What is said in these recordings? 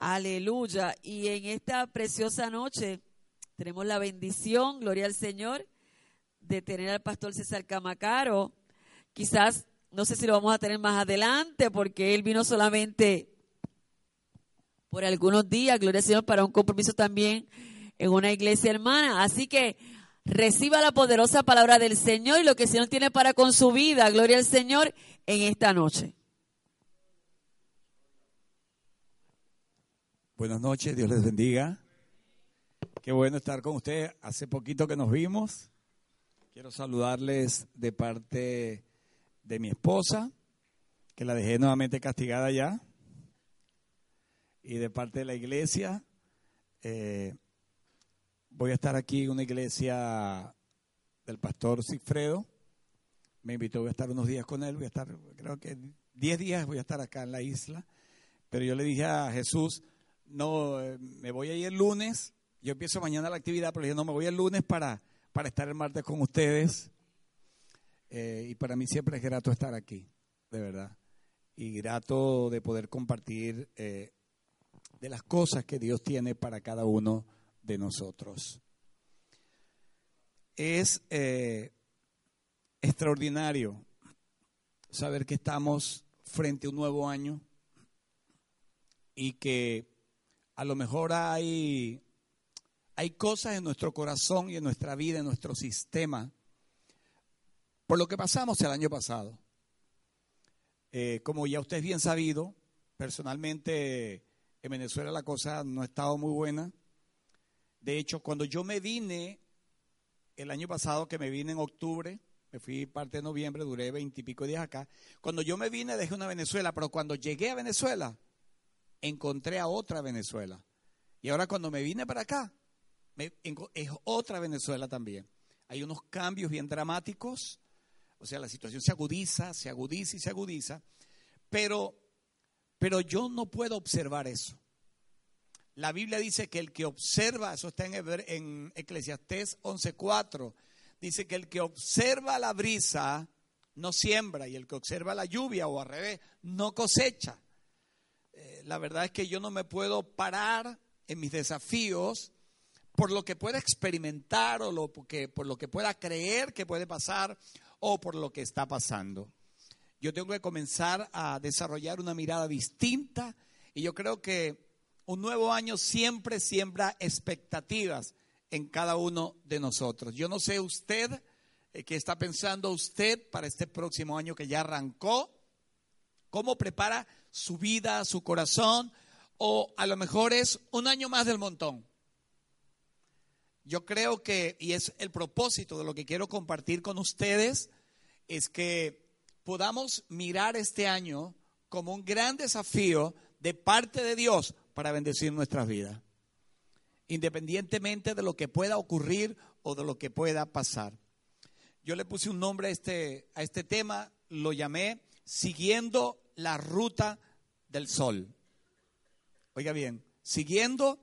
Aleluya. Y en esta preciosa noche tenemos la bendición, gloria al Señor, de tener al pastor César Camacaro. Quizás, no sé si lo vamos a tener más adelante, porque él vino solamente por algunos días, gloria al Señor, para un compromiso también en una iglesia hermana. Así que reciba la poderosa palabra del Señor y lo que el Señor tiene para con su vida, gloria al Señor, en esta noche. Buenas noches, Dios les bendiga. Qué bueno estar con ustedes. Hace poquito que nos vimos. Quiero saludarles de parte de mi esposa, que la dejé nuevamente castigada ya, y de parte de la iglesia. Eh, voy a estar aquí en una iglesia del pastor Sigfredo. Me invitó, a estar unos días con él. Voy a estar, creo que 10 días voy a estar acá en la isla. Pero yo le dije a Jesús, no, eh, me voy a ir el lunes, yo empiezo mañana la actividad, pero yo no me voy el lunes para, para estar el martes con ustedes. Eh, y para mí siempre es grato estar aquí, de verdad. Y grato de poder compartir eh, de las cosas que Dios tiene para cada uno de nosotros. Es extraordinario saber que estamos frente a un nuevo año y que a lo mejor hay, hay cosas en nuestro corazón y en nuestra vida, en nuestro sistema, por lo que pasamos el año pasado. Eh, como ya usted es bien sabido, personalmente en Venezuela la cosa no ha estado muy buena. De hecho, cuando yo me vine el año pasado, que me vine en octubre, me fui parte de noviembre, duré veintipico días acá. Cuando yo me vine dejé una Venezuela, pero cuando llegué a Venezuela, encontré a otra Venezuela. Y ahora cuando me vine para acá, es otra Venezuela también. Hay unos cambios bien dramáticos, o sea, la situación se agudiza, se agudiza y se agudiza, pero, pero yo no puedo observar eso. La Biblia dice que el que observa, eso está en, en Eclesiastés 11.4, dice que el que observa la brisa no siembra y el que observa la lluvia o al revés no cosecha la verdad es que yo no me puedo parar en mis desafíos por lo que pueda experimentar o lo que, por lo que pueda creer que puede pasar o por lo que está pasando. Yo tengo que comenzar a desarrollar una mirada distinta y yo creo que un nuevo año siempre siembra expectativas en cada uno de nosotros. Yo no sé usted eh, qué está pensando usted para este próximo año que ya arrancó, cómo prepara su vida, su corazón, o a lo mejor es un año más del montón. Yo creo que, y es el propósito de lo que quiero compartir con ustedes, es que podamos mirar este año como un gran desafío de parte de Dios para bendecir nuestras vidas, independientemente de lo que pueda ocurrir o de lo que pueda pasar. Yo le puse un nombre a este, a este tema, lo llamé Siguiendo la ruta del sol. Oiga bien, siguiendo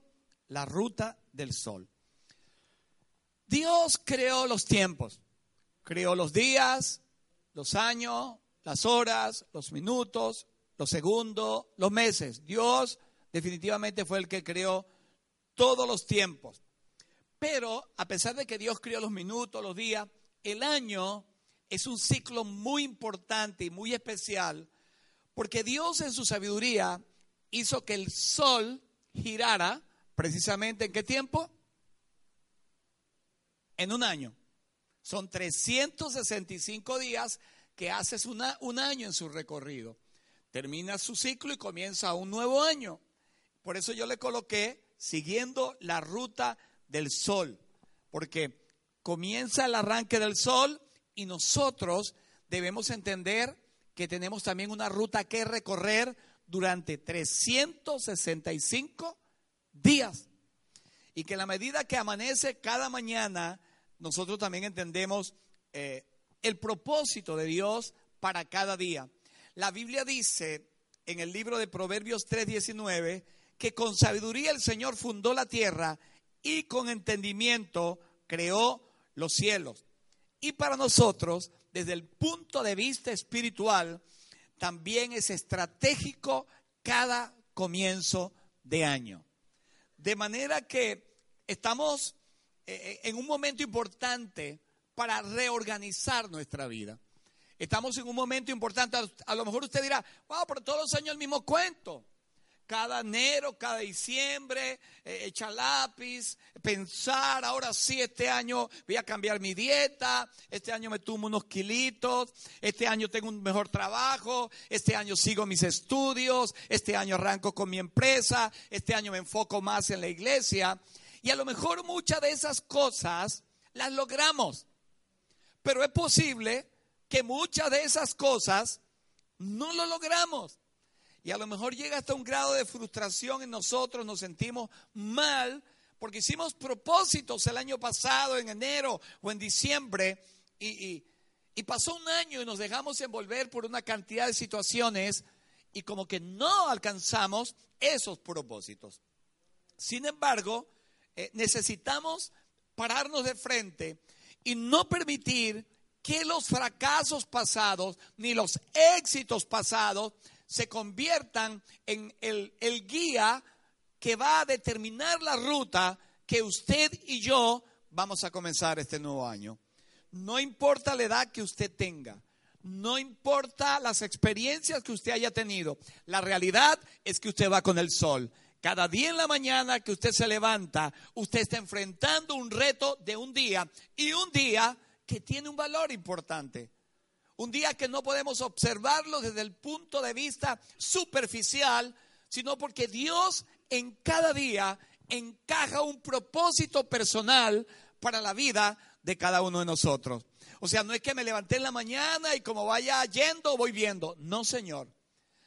la ruta del sol. Dios creó los tiempos, creó los días, los años, las horas, los minutos, los segundos, los meses. Dios definitivamente fue el que creó todos los tiempos. Pero a pesar de que Dios creó los minutos, los días, el año es un ciclo muy importante y muy especial porque Dios en su sabiduría hizo que el sol girara precisamente en qué tiempo? En un año. Son 365 días que haces un año en su recorrido. Termina su ciclo y comienza un nuevo año. Por eso yo le coloqué siguiendo la ruta del sol, porque comienza el arranque del sol y nosotros debemos entender que tenemos también una ruta que recorrer durante 365 días. Y que la medida que amanece cada mañana, nosotros también entendemos eh, el propósito de Dios para cada día. La Biblia dice en el libro de Proverbios 3:19 que con sabiduría el Señor fundó la tierra y con entendimiento creó los cielos. Y para nosotros desde el punto de vista espiritual, también es estratégico cada comienzo de año. De manera que estamos eh, en un momento importante para reorganizar nuestra vida. Estamos en un momento importante. A lo mejor usted dirá, wow, pero todos los años el mismo cuento cada enero, cada diciembre, eh, echa lápiz, pensar, ahora sí, este año voy a cambiar mi dieta, este año me tumo unos kilitos, este año tengo un mejor trabajo, este año sigo mis estudios, este año arranco con mi empresa, este año me enfoco más en la iglesia. Y a lo mejor muchas de esas cosas las logramos, pero es posible que muchas de esas cosas no lo logramos. Y a lo mejor llega hasta un grado de frustración en nosotros, nos sentimos mal porque hicimos propósitos el año pasado, en enero o en diciembre, y, pasó un año y nos dejamos envolver por una cantidad de situaciones y como que no alcanzamos esos propósitos. Sin embargo, eh, necesitamos pararnos de frente y no permitir que los fracasos pasados ni los éxitos pasados se conviertan en el, guía que va a determinar la ruta que usted y yo vamos a comenzar este nuevo año. No importa la edad que usted tenga, no importa las experiencias que usted haya tenido, la realidad es que usted va con el sol. Cada día en la mañana que usted se levanta, usted está enfrentando un reto de un día y un día que tiene un valor importante. Un día que no podemos observarlo desde el punto de vista superficial, sino porque Dios en cada día encaja un propósito personal para la vida de cada uno de nosotros. O sea, no es que me levanté en la mañana y como vaya yendo voy viendo. No, Señor,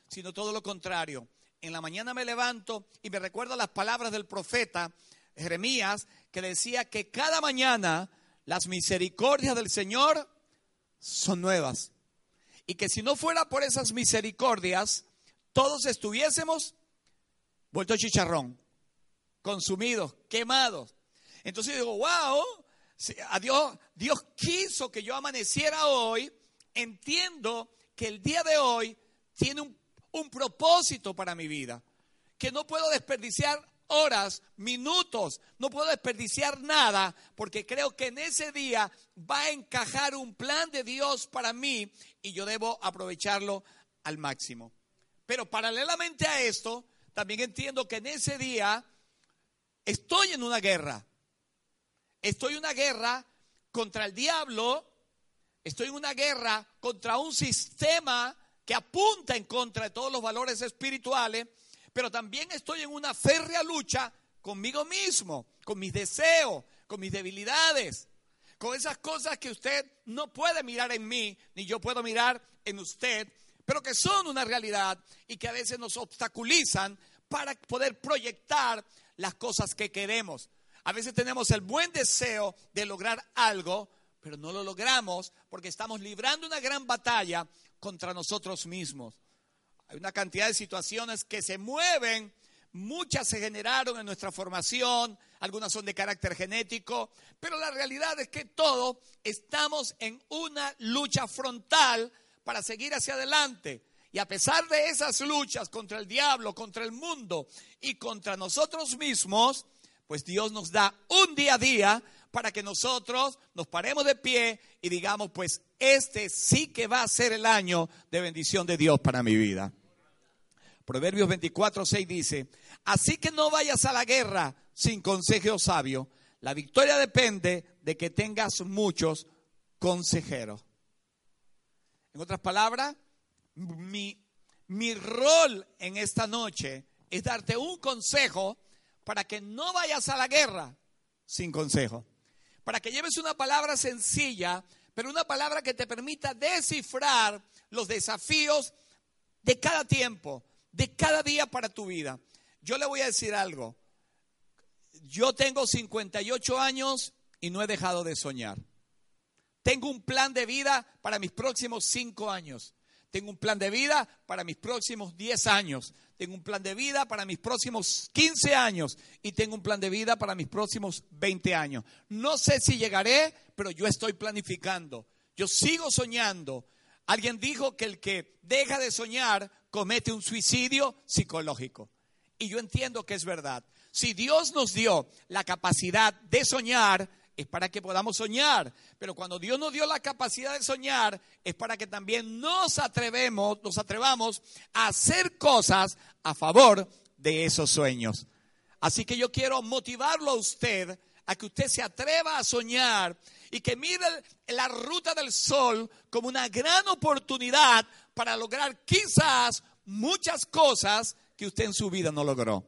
sino todo lo contrario. En la mañana me levanto y me recuerdo las palabras del profeta Jeremías que decía que cada mañana las misericordias del Señor son nuevas. Y que si no fuera por esas misericordias, todos estuviésemos vuelto chicharrón, consumidos, quemados. Entonces digo, wow, a Dios, Dios quiso que yo amaneciera hoy. Entiendo que el día de hoy tiene un, un propósito para mi vida, que no puedo desperdiciar horas, minutos, no puedo desperdiciar nada porque creo que en ese día va a encajar un plan de Dios para mí y yo debo aprovecharlo al máximo. Pero paralelamente a esto, también entiendo que en ese día estoy en una guerra. Estoy en una guerra contra el diablo, estoy en una guerra contra un sistema que apunta en contra de todos los valores espirituales pero también estoy en una férrea lucha conmigo mismo, con mis deseos, con mis debilidades, con esas cosas que usted no puede mirar en mí, ni yo puedo mirar en usted, pero que son una realidad y que a veces nos obstaculizan para poder proyectar las cosas que queremos. A veces tenemos el buen deseo de lograr algo, pero no lo logramos porque estamos librando una gran batalla contra nosotros mismos. Hay una cantidad de situaciones que se mueven, muchas se generaron en nuestra formación, algunas son de carácter genético, pero la realidad es que todos estamos en una lucha frontal para seguir hacia adelante. Y a pesar de esas luchas contra el diablo, contra el mundo y contra nosotros mismos, pues Dios nos da un día a día para que nosotros nos paremos de pie y digamos, pues este sí que va a ser el año de bendición de Dios para mi vida. Proverbios 24, 6 dice, así que no vayas a la guerra sin consejo sabio. La victoria depende de que tengas muchos consejeros. En otras palabras, mi, mi rol en esta noche es darte un consejo para que no vayas a la guerra sin consejo. Para que lleves una palabra sencilla, pero una palabra que te permita descifrar los desafíos de cada tiempo, de cada día para tu vida. Yo le voy a decir algo. Yo tengo 58 años y no he dejado de soñar. Tengo un plan de vida para mis próximos 5 años. Tengo un plan de vida para mis próximos 10 años. Tengo un plan de vida para mis próximos 15 años. Y tengo un plan de vida para mis próximos 20 años. No sé si llegaré, pero yo estoy planificando. Yo sigo soñando. Alguien dijo que el que deja de soñar comete un suicidio psicológico. y yo entiendo que es verdad. Si Dios nos dio la capacidad de soñar, es para que podamos soñar. Pero cuando Dios nos dio la capacidad de soñar, es para que también nos atrevemos, nos atrevamos a hacer cosas a favor de esos sueños. Así que yo quiero motivarlo a usted a que usted se atreva a soñar y que mire la ruta del sol como una gran oportunidad para lograr quizás muchas cosas que usted en su vida no logró.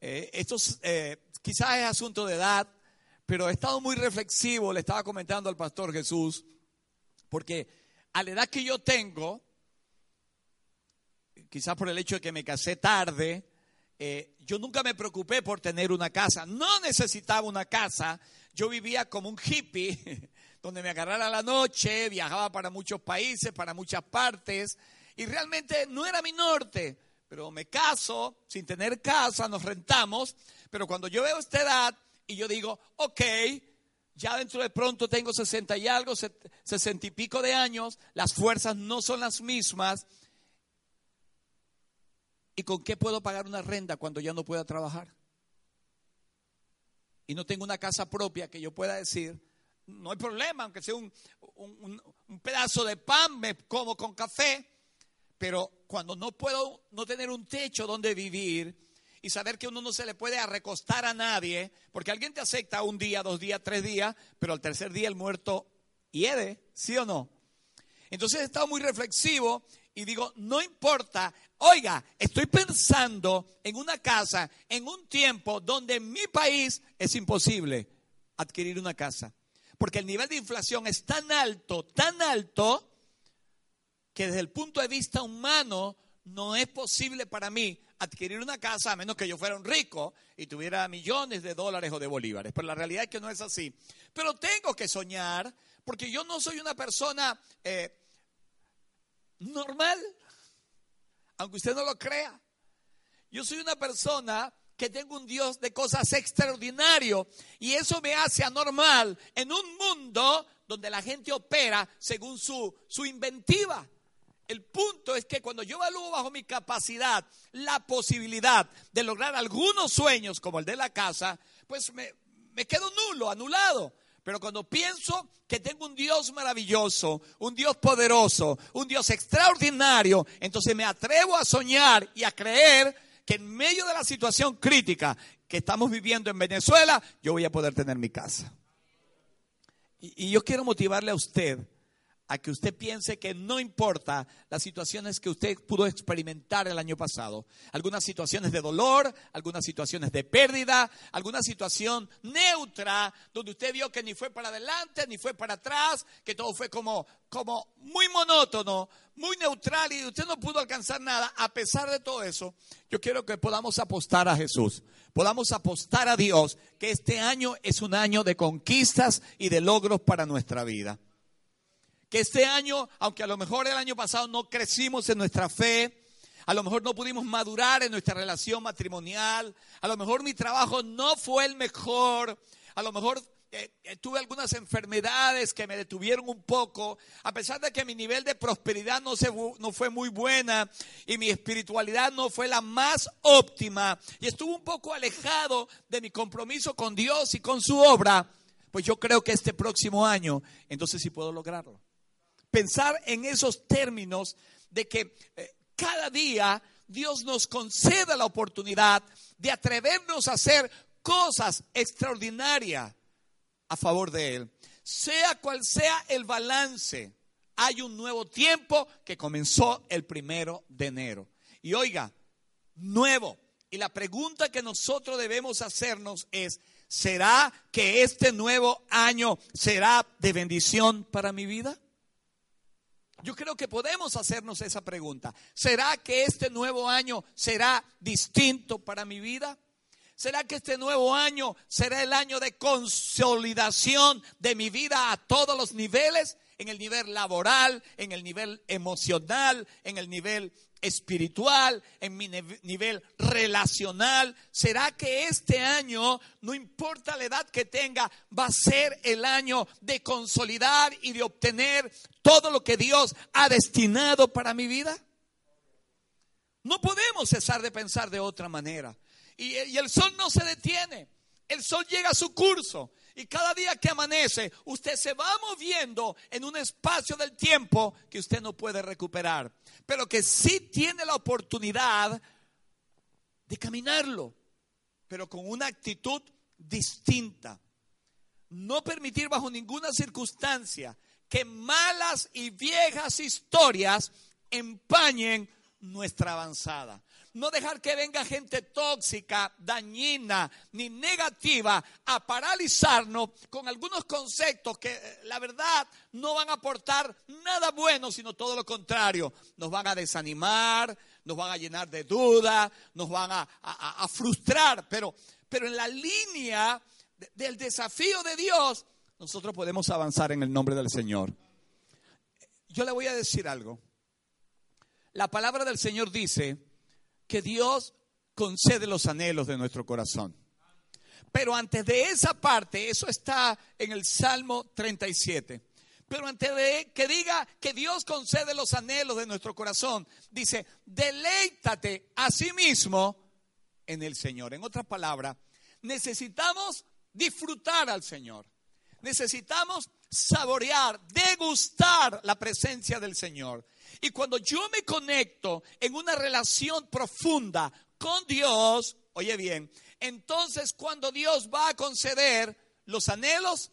Eh, esto eh, quizás es asunto de edad, pero he estado muy reflexivo, le estaba comentando al pastor Jesús, porque a la edad que yo tengo, quizás por el hecho de que me casé tarde, eh, yo nunca me preocupé por tener una casa, no necesitaba una casa, yo vivía como un hippie, donde me agarrara la noche, viajaba para muchos países, para muchas partes, y realmente no era mi norte, pero me caso sin tener casa, nos rentamos, pero cuando yo veo esta edad y yo digo, ok, ya dentro de pronto tengo 60 y algo, 60 y pico de años, las fuerzas no son las mismas, ¿y con qué puedo pagar una renta cuando ya no pueda trabajar? Y no tengo una casa propia que yo pueda decir, no hay problema, aunque sea un, pedazo de pan, me como con café, pero cuando no puedo no tener un techo donde vivir y saber que uno no se le puede arrecostar a nadie, porque alguien te acepta un día, dos días, tres días, pero al tercer día el muerto hiede, ¿sí o no? Entonces he estado muy reflexivo y digo, no importa, oiga, estoy pensando en una casa, en un tiempo donde en mi país es imposible adquirir una casa, porque el nivel de inflación es tan alto, tan alto, que desde el punto de vista humano no es posible para mí adquirir una casa a menos que yo fuera un rico y tuviera millones de dólares o de bolívares. Pero la realidad es que no es así. Pero tengo que soñar porque yo no soy una persona eh, normal, aunque usted no lo crea. Yo soy una persona que tengo un Dios de cosas extraordinarias y eso me hace anormal en un mundo donde la gente opera según su, su inventiva. El punto es que cuando yo evalúo bajo mi capacidad la posibilidad de lograr algunos sueños como el de la casa, pues me, quedo nulo, anulado. Pero cuando pienso que tengo un Dios maravilloso, un Dios poderoso, un Dios extraordinario, entonces me atrevo a soñar y a creer que en medio de la situación crítica que estamos viviendo en Venezuela, yo voy a poder tener mi casa. Y, yo quiero motivarle a usted a que usted piense que no importa las situaciones que usted pudo experimentar el año pasado, algunas situaciones de dolor, algunas situaciones de pérdida, alguna situación neutra donde usted vio que ni fue para adelante ni fue para atrás, que todo fue como, como muy monótono, muy neutral y usted no pudo alcanzar nada. A pesar de todo eso, yo quiero que podamos apostar a Jesús, podamos apostar a Dios, que este año es un año de conquistas y de logros para nuestra vida que este año, aunque a lo mejor el año pasado no crecimos en nuestra fe, a lo mejor no pudimos madurar en nuestra relación matrimonial, a lo mejor mi trabajo no fue el mejor, a lo mejor eh, eh, tuve algunas enfermedades que me detuvieron un poco, a pesar de que mi nivel de prosperidad no, se, no fue muy buena y mi espiritualidad no fue la más óptima y estuve un poco alejado de mi compromiso con Dios y con su obra, pues yo creo que este próximo año, entonces sí puedo lograrlo pensar en esos términos de que eh, cada día Dios nos conceda la oportunidad de atrevernos a hacer cosas extraordinarias a favor de Él. Sea cual sea el balance, hay un nuevo tiempo que comenzó el primero de enero. Y oiga, nuevo. Y la pregunta que nosotros debemos hacernos es, ¿será que este nuevo año será de bendición para mi vida? Yo creo que podemos hacernos esa pregunta. ¿Será que este nuevo año será distinto para mi vida? ¿Será que este nuevo año será el año de consolidación de mi vida a todos los niveles? En el nivel laboral, en el nivel emocional, en el nivel espiritual, en mi nivel relacional. ¿Será que este año, no importa la edad que tenga, va a ser el año de consolidar y de obtener todo lo que Dios ha destinado para mi vida? No podemos cesar de pensar de otra manera. Y, el sol no se detiene. El sol llega a su curso. Y cada día que amanece, usted se va moviendo en un espacio del tiempo que usted no puede recuperar. Pero que sí tiene la oportunidad de caminarlo. Pero con una actitud distinta. No permitir bajo ninguna circunstancia que malas y viejas historias empañen nuestra avanzada. No dejar que venga gente tóxica, dañina, ni negativa a paralizarnos con algunos conceptos que eh, la verdad no van a aportar nada bueno, sino todo lo contrario. Nos van a desanimar, nos van a llenar de dudas, nos van a, frustrar. Pero, pero en la línea del desafío de Dios, nosotros podemos avanzar en el nombre del Señor. Yo le voy a decir algo. La palabra del Señor dice que Dios concede los anhelos de nuestro corazón. Pero antes de esa parte, eso está en el Salmo 37. Pero antes de que diga que Dios concede los anhelos de nuestro corazón, dice, deleítate a sí mismo en el Señor. En otras palabras, necesitamos disfrutar al Señor. Necesitamos saborear, degustar la presencia del Señor. Y cuando yo me conecto en una relación profunda con Dios, oye bien, entonces cuando Dios va a conceder los anhelos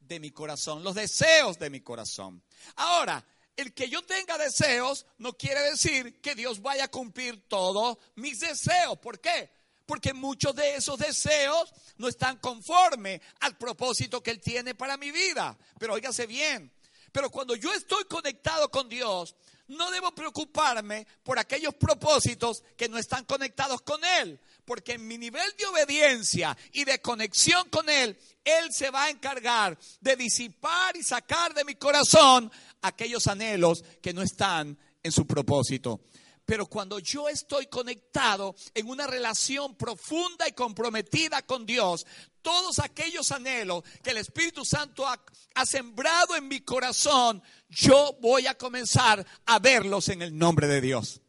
de mi corazón, los deseos de mi corazón. Ahora, el que yo tenga deseos no quiere decir que Dios vaya a cumplir todos mis deseos. ¿Por qué? Porque muchos de esos deseos no están conformes al propósito que Él tiene para mi vida. Pero óigase bien, pero cuando yo estoy conectado con Dios, no debo preocuparme por aquellos propósitos que no están conectados con Él, porque en mi nivel de obediencia y de conexión con Él, Él se va a encargar de disipar y sacar de mi corazón aquellos anhelos que no están en su propósito. Pero cuando yo estoy conectado en una relación profunda y comprometida con Dios, todos aquellos anhelos que el Espíritu Santo ha, sembrado en mi corazón, yo voy a comenzar a verlos en el nombre de Dios.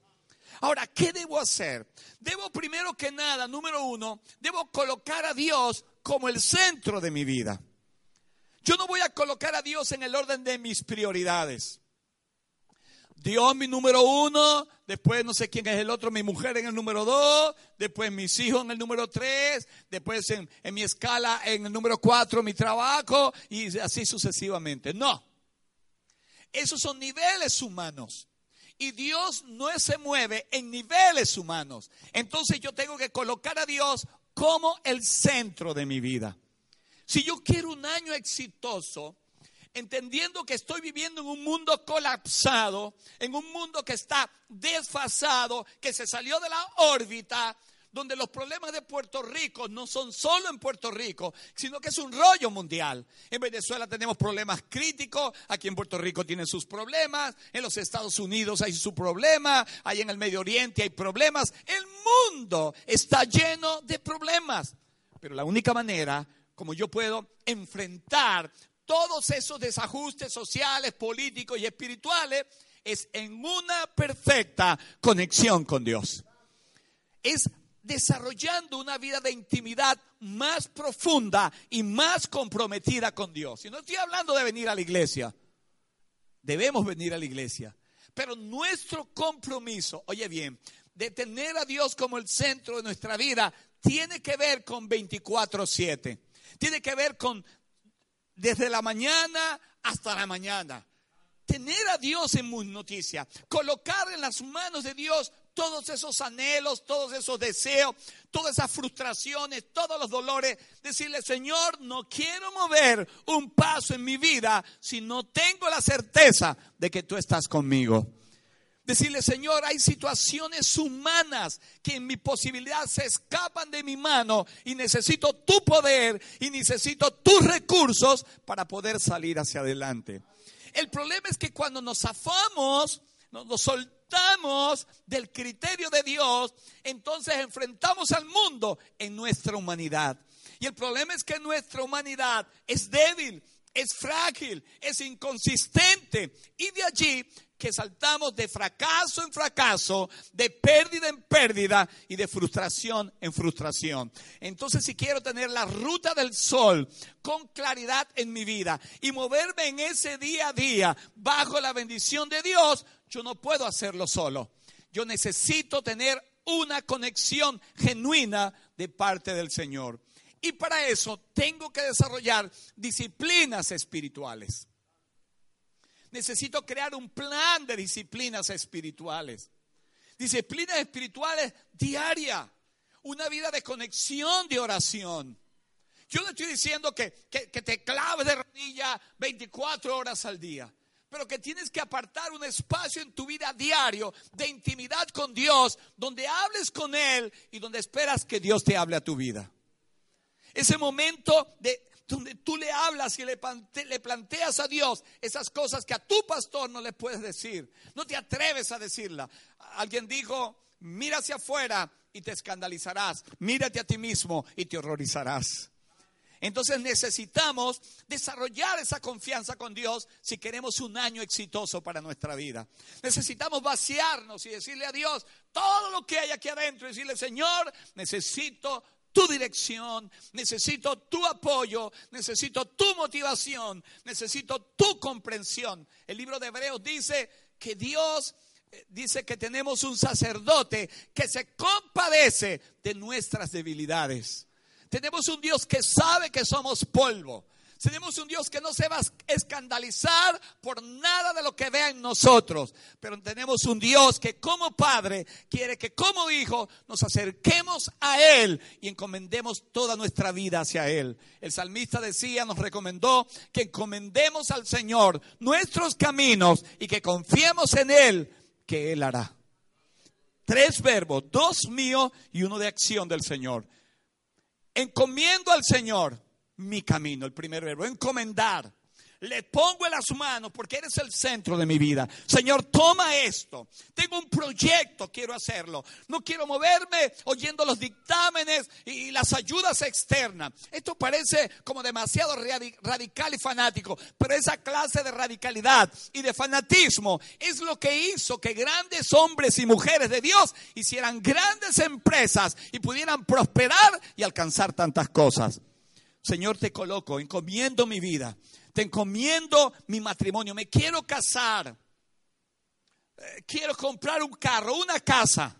Ahora, ¿qué debo hacer? Debo primero que nada, número uno, debo colocar a Dios como el centro de mi vida. Yo no voy a colocar a Dios en el orden de mis prioridades. Dios mi número uno, después no sé quién es el otro, mi mujer en el número dos, después mis hijos en el número tres, después en, en mi escala en el número cuatro mi trabajo y así sucesivamente. No, esos son niveles humanos. Y Dios no se mueve en niveles humanos. Entonces yo tengo que colocar a Dios como el centro de mi vida. Si yo quiero un año exitoso, entendiendo que estoy viviendo en un mundo colapsado, en un mundo que está desfasado, que se salió de la órbita, donde los problemas de Puerto Rico no son solo en Puerto Rico, sino que es un rollo mundial. En Venezuela tenemos problemas críticos, aquí en Puerto Rico tienen sus problemas, en los Estados Unidos hay su problema, ahí en el Medio Oriente hay problemas. El mundo está lleno de problemas. Pero la única manera como yo puedo enfrentar todos esos desajustes sociales, políticos y espirituales es en una perfecta conexión con Dios. Es desarrollando una vida de intimidad más profunda y más comprometida con Dios. Y no estoy hablando de venir a la iglesia. Debemos venir a la iglesia. Pero nuestro compromiso, oye bien, de tener a Dios como el centro de nuestra vida, tiene que ver con 24/7. Tiene que ver con desde la mañana hasta la mañana. Tener a Dios en muy noticia, colocar en las manos de Dios todos esos anhelos, todos esos deseos, todas esas frustraciones, todos los dolores. Decirle, Señor, no quiero mover un paso en mi vida si no tengo la certeza de que tú estás conmigo. Decirle, Señor, hay situaciones humanas que en mi posibilidad se escapan de mi mano y necesito tu poder y necesito tus recursos para poder salir hacia adelante. El problema es que cuando nos afamos, nos, soltamos del criterio de Dios, entonces enfrentamos al mundo en nuestra humanidad. Y el problema es que nuestra humanidad es débil, es frágil, es inconsistente. Y de allí que saltamos de fracaso en fracaso, de pérdida en pérdida y de frustración en frustración. Entonces, si quiero tener la ruta del sol con claridad en mi vida y moverme en ese día a día bajo la bendición de Dios, yo no puedo hacerlo solo. Yo necesito tener una conexión genuina de parte del Señor. Y para eso tengo que desarrollar disciplinas espirituales. Necesito crear un plan de disciplinas espirituales. Disciplinas espirituales diarias. Una vida de conexión de oración. Yo no estoy diciendo que, te claves de rodilla 24 horas al día pero que tienes que apartar un espacio en tu vida diario de intimidad con Dios, donde hables con Él y donde esperas que Dios te hable a tu vida. Ese momento de donde tú le hablas y le, planteas a Dios esas cosas que a tu pastor no le puedes decir. No te atreves a decirla. Alguien dijo, mira hacia afuera y te escandalizarás. Mírate a ti mismo y te horrorizarás. Entonces necesitamos desarrollar esa confianza con Dios si queremos un año exitoso para nuestra vida. Necesitamos vaciarnos y decirle a Dios todo lo que hay aquí adentro y decirle, Señor, necesito tu dirección, necesito tu apoyo, necesito tu motivación, necesito tu comprensión. El libro de Hebreos dice que Dios eh, dice que tenemos un sacerdote que se compadece de nuestras debilidades. Tenemos un Dios que sabe que somos polvo. Tenemos un Dios que no se va a escandalizar por nada de lo que vea en nosotros. Pero tenemos un Dios que como Padre quiere que como Hijo nos acerquemos a Él y encomendemos toda nuestra vida hacia Él. El salmista decía, nos recomendó que encomendemos al Señor nuestros caminos y que confiemos en Él, que Él hará. Tres verbos, dos míos y uno de acción del Señor. Encomiendo al Señor mi camino, el primer verbo, encomendar. Le pongo en las manos porque eres el centro de mi vida. Señor, toma esto. Tengo un proyecto, quiero hacerlo. No quiero moverme oyendo los dictámenes y las ayudas externas. Esto parece como demasiado radical y fanático, pero esa clase de radicalidad y de fanatismo es lo que hizo que grandes hombres y mujeres de Dios hicieran grandes empresas y pudieran prosperar y alcanzar tantas cosas. Señor, te coloco, encomiendo mi vida, te encomiendo mi matrimonio, me quiero casar, eh, quiero comprar un carro, una casa.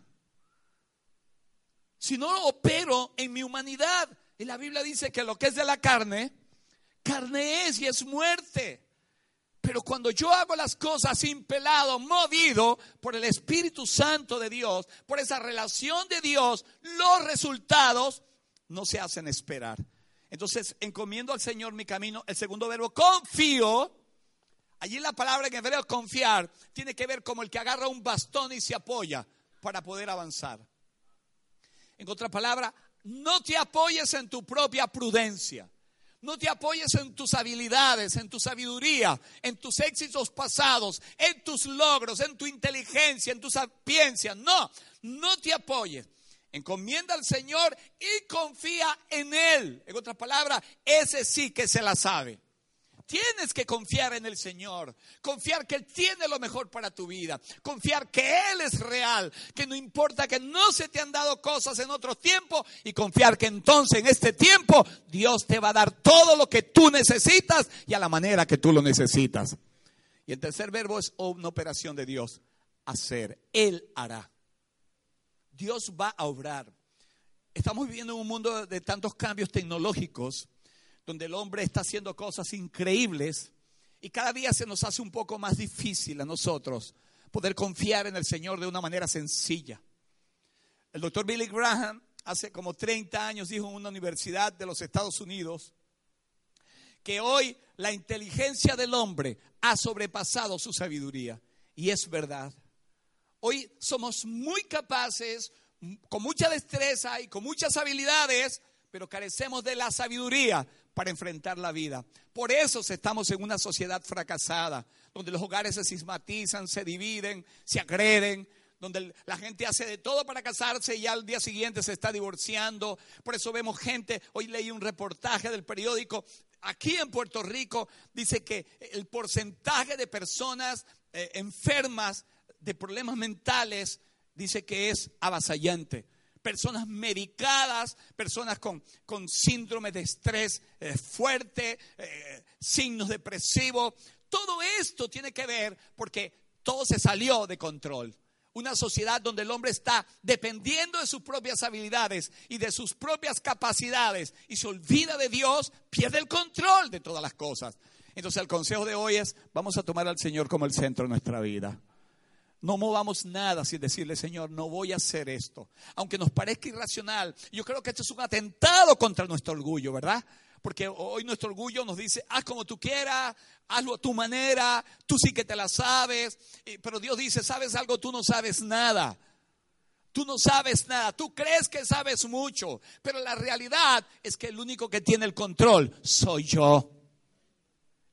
Si no opero en mi humanidad, y la Biblia dice que lo que es de la carne, carne es y es muerte. Pero cuando yo hago las cosas impelado, movido por el Espíritu Santo de Dios, por esa relación de Dios, los resultados no se hacen esperar. Entonces, encomiendo al Señor mi camino. El segundo verbo, confío. Allí la palabra en hebreo, confiar, tiene que ver como el que agarra un bastón y se apoya para poder avanzar. En otra palabra, no te apoyes en tu propia prudencia. No te apoyes en tus habilidades, en tu sabiduría, en tus éxitos pasados, en tus logros, en tu inteligencia, en tu sapiencia. No, no te apoyes encomienda al Señor y confía en Él. En otras palabras, ese sí que se la sabe. Tienes que confiar en el Señor, confiar que Él tiene lo mejor para tu vida, confiar que Él es real, que no importa que no se te han dado cosas en otros tiempos y confiar que entonces en este tiempo Dios te va a dar todo lo que tú necesitas y a la manera que tú lo necesitas. Y el tercer verbo es una operación de Dios, hacer. Él hará. Dios va a obrar. Estamos viviendo en un mundo de tantos cambios tecnológicos, donde el hombre está haciendo cosas increíbles y cada día se nos hace un poco más difícil a nosotros poder confiar en el Señor de una manera sencilla. El doctor Billy Graham hace como 30 años dijo en una universidad de los Estados Unidos que hoy la inteligencia del hombre ha sobrepasado su sabiduría. Y es verdad. Hoy somos muy capaces, con mucha destreza y con muchas habilidades, pero carecemos de la sabiduría para enfrentar la vida. Por eso estamos en una sociedad fracasada, donde los hogares se sismatizan, se dividen, se agreden, donde la gente hace de todo para casarse y al día siguiente se está divorciando. Por eso vemos gente, hoy leí un reportaje del periódico, aquí en Puerto Rico dice que el porcentaje de personas eh, enfermas de problemas mentales, dice que es avasallante. Personas medicadas, personas con, con síndrome de estrés eh, fuerte, eh, signos depresivos. Todo esto tiene que ver porque todo se salió de control. Una sociedad donde el hombre está dependiendo de sus propias habilidades y de sus propias capacidades y se olvida de Dios, pierde el control de todas las cosas. Entonces el consejo de hoy es, vamos a tomar al Señor como el centro de nuestra vida. No movamos nada sin decirle, Señor, no voy a hacer esto. Aunque nos parezca irracional, yo creo que esto es un atentado contra nuestro orgullo, ¿verdad? Porque hoy nuestro orgullo nos dice, haz como tú quieras, hazlo a tu manera, tú sí que te la sabes. Pero Dios dice, ¿sabes algo? Tú no sabes nada. Tú no sabes nada, tú crees que sabes mucho, pero la realidad es que el único que tiene el control soy yo.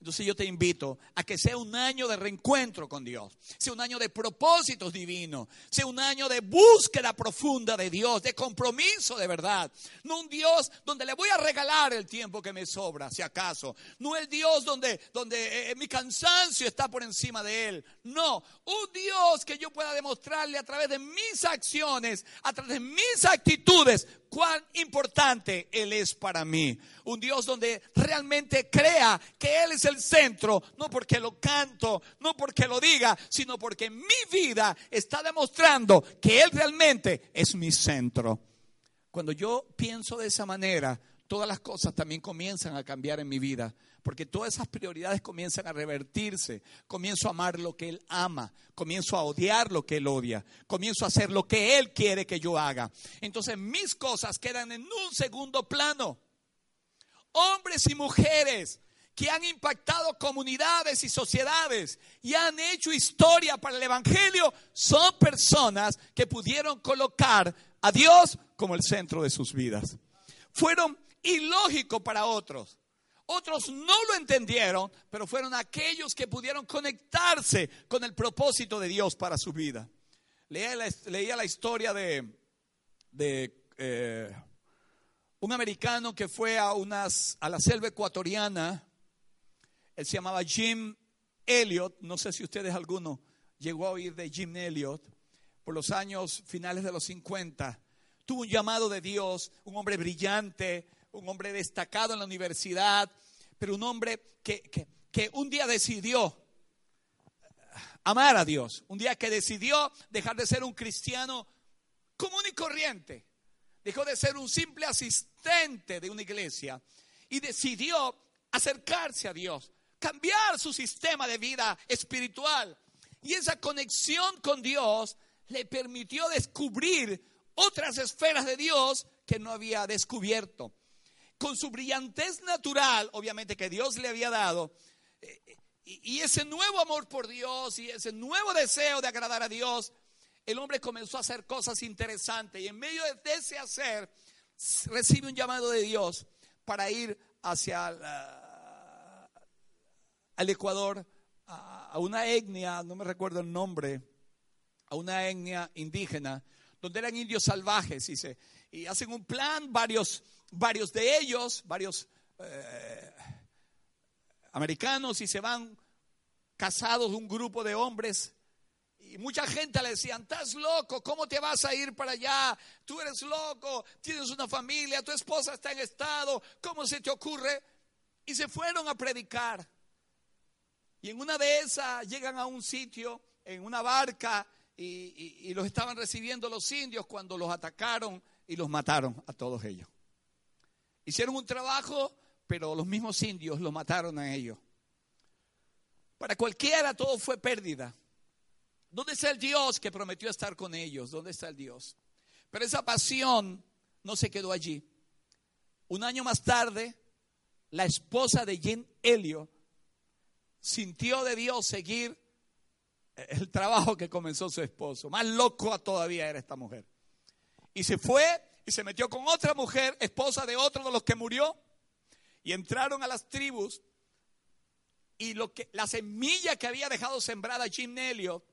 Entonces yo te invito a que sea un año de reencuentro con Dios, sea un año de propósitos divinos, sea un año de búsqueda profunda de Dios, de compromiso de verdad. No un Dios donde le voy a regalar el tiempo que me sobra, si acaso. No el Dios donde, donde eh, mi cansancio está por encima de Él. No, un Dios que yo pueda demostrarle a través de mis acciones, a través de mis actitudes, cuán importante Él es para mí. Un Dios donde realmente crea que Él es el centro, no porque lo canto, no porque lo diga, sino porque mi vida está demostrando que Él realmente es mi centro. Cuando yo pienso de esa manera, todas las cosas también comienzan a cambiar en mi vida, porque todas esas prioridades comienzan a revertirse. Comienzo a amar lo que Él ama, comienzo a odiar lo que Él odia, comienzo a hacer lo que Él quiere que yo haga. Entonces mis cosas quedan en un segundo plano. Hombres y mujeres que han impactado comunidades y sociedades y han hecho historia para el Evangelio, son personas que pudieron colocar a Dios como el centro de sus vidas. Fueron ilógico para otros. Otros no lo entendieron, pero fueron aquellos que pudieron conectarse con el propósito de Dios para su vida. Leía la, historia de, de eh, un americano que fue a, unas, a la selva ecuatoriana. Él se llamaba Jim Elliot. No sé si ustedes alguno llegó a oír de Jim Elliot por los años finales de los 50. Tuvo un llamado de Dios, un hombre brillante, un hombre destacado en la universidad, pero un hombre que, que, un día decidió amar a Dios, un día que decidió dejar de ser un cristiano común y corriente, dejó de ser un simple asistente de una iglesia y decidió acercarse a Dios, cambiar su sistema de vida espiritual. Y esa conexión con Dios le permitió descubrir otras esferas de Dios que no había descubierto con su brillantez natural, obviamente que Dios le había dado, eh, y, ese nuevo amor por Dios y ese nuevo deseo de agradar a Dios, el hombre comenzó a hacer cosas interesantes y en medio de ese hacer recibe un llamado de Dios para ir hacia el Ecuador a, a una etnia, no me recuerdo el nombre, a una etnia indígena, donde eran indios salvajes, se, y hacen un plan, varios varios de ellos, varios eh, americanos, y se van casados un grupo de hombres. Y mucha gente le decían, estás loco, ¿cómo te vas a ir para allá? Tú eres loco, tienes una familia, tu esposa está en estado, ¿cómo se te ocurre? Y se fueron a predicar. Y en una de esas llegan a un sitio, en una barca, y los estaban recibiendo los indios cuando los atacaron y los mataron a todos ellos. Hicieron un trabajo, pero los mismos indios lo mataron a ellos. Para cualquiera todo fue pérdida. ¿Dónde está el Dios que prometió estar con ellos? ¿Dónde está el Dios? Pero esa pasión no se quedó allí. Un año más tarde, la esposa de Jim Helio sintió de Dios seguir el trabajo que comenzó su esposo. Más loco todavía era esta mujer. Y se fue y se metió con otra mujer, esposa de otro de los que murió, y entraron a las tribus y lo que, la semilla que había dejado sembrada Jim Elliot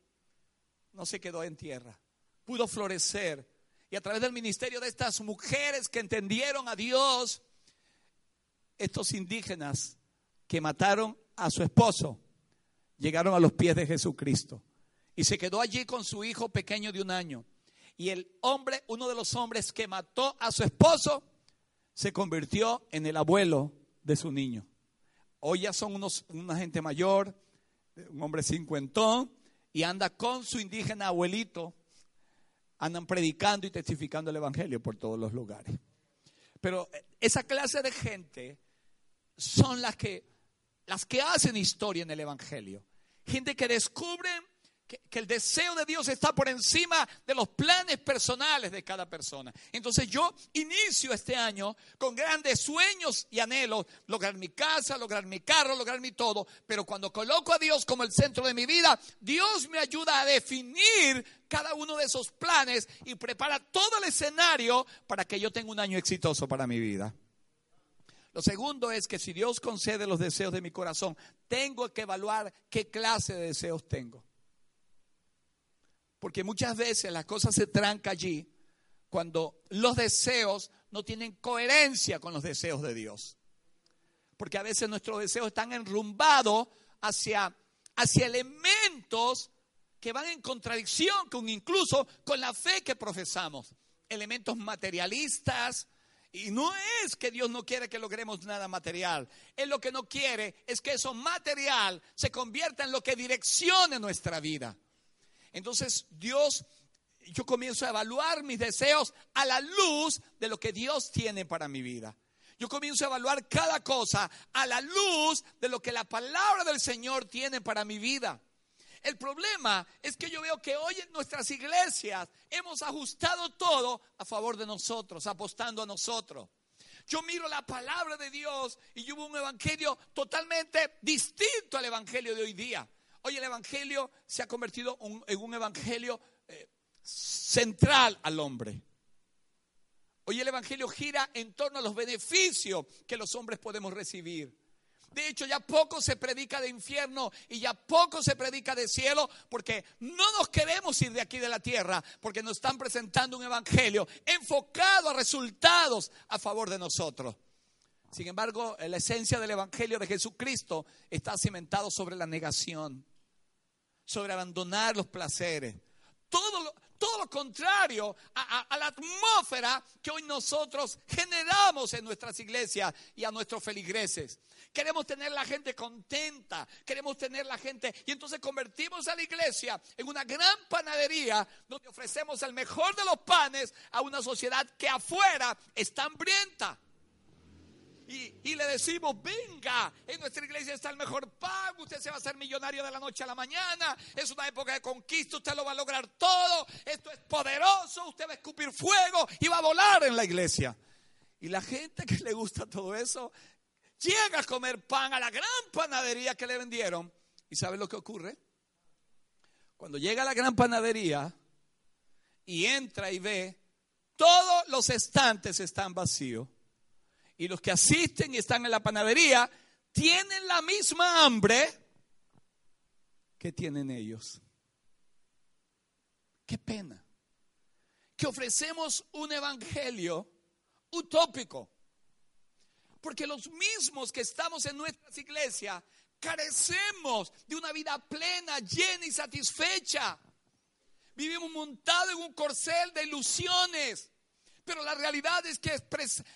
no se quedó en tierra, pudo florecer. Y a través del ministerio de estas mujeres que entendieron a Dios, estos indígenas que mataron a su esposo, llegaron a los pies de Jesucristo y se quedó allí con su hijo pequeño de un año. Y el hombre, uno de los hombres que mató a su esposo, se convirtió en el abuelo de su niño. Hoy ya son unos, una gente mayor, un hombre cincuentón, y anda con su indígena abuelito, andan predicando y testificando el Evangelio por todos los lugares. Pero esa clase de gente son las que, las que hacen historia en el Evangelio. Gente que descubre que, el deseo de Dios está por encima de los planes personales de cada persona. Entonces yo inicio este año con grandes sueños y anhelos, lograr mi casa, lograr mi carro, lograr mi todo, pero cuando coloco a Dios como el centro de mi vida, Dios me ayuda a definir cada uno de esos planes y prepara todo el escenario para que yo tenga un año exitoso para mi vida. Lo segundo es que si Dios concede los deseos de mi corazón, tengo que evaluar qué clase de deseos tengo. Porque muchas veces las cosas se tranca allí cuando los deseos no tienen coherencia con los deseos de Dios. Porque a veces nuestros deseos están enrumbados hacia, hacia elementos que van en contradicción con incluso con la fe que profesamos. Elementos materialistas. Y no es que Dios no quiere que logremos nada material. Él lo que no quiere es que eso material se convierta en lo que direccione nuestra vida. Entonces Dios, yo comienzo a evaluar mis deseos a la luz de lo que Dios tiene para mi vida. Yo comienzo a evaluar cada cosa a la luz de lo que la palabra del Señor tiene para mi vida. El problema es que yo veo que hoy en nuestras iglesias hemos ajustado todo a favor de nosotros, apostando a nosotros. Yo miro la palabra de Dios y hubo un evangelio totalmente distinto al evangelio de hoy día. Hoy el Evangelio se ha convertido en un Evangelio eh, central al hombre. Hoy el Evangelio gira en torno a los beneficios que los hombres podemos recibir. De hecho, ya poco se predica de infierno y ya poco se predica de cielo porque no nos queremos ir de aquí de la tierra porque nos están presentando un evangelio enfocado a resultados a favor de nosotros. Sin embargo, la esencia del evangelio de Jesucristo está cimentado sobre la negación sobre abandonar los placeres. Todo lo, todo lo contrario a, la atmósfera que hoy nosotros generamos en nuestras iglesias y a nuestros feligreses. Queremos tener la gente contenta, queremos tener la gente y entonces convertimos a la iglesia en una gran panadería donde ofrecemos el mejor de los panes a una sociedad que afuera está hambrienta y, le decimos, venga, en nuestra iglesia está el mejor pan, usted se va a hacer millonario de la noche a la mañana, es una época de conquista, usted lo va a lograr todo, esto es poderoso, usted va a escupir fuego y va a volar en la iglesia. Y la gente que le gusta todo eso, llega a comer pan a la gran panadería que le vendieron. ¿Y sabe lo que ocurre? Cuando llega a la gran panadería y entra y ve, todos los estantes están vacíos y los que asisten y están en la panadería tienen la misma hambre que tienen ellos. Qué pena que ofrecemos un evangelio utópico. Porque los mismos que estamos en nuestras iglesias carecemos de una vida plena, llena y satisfecha. Vivimos montados en un corcel de ilusiones pero la realidad es que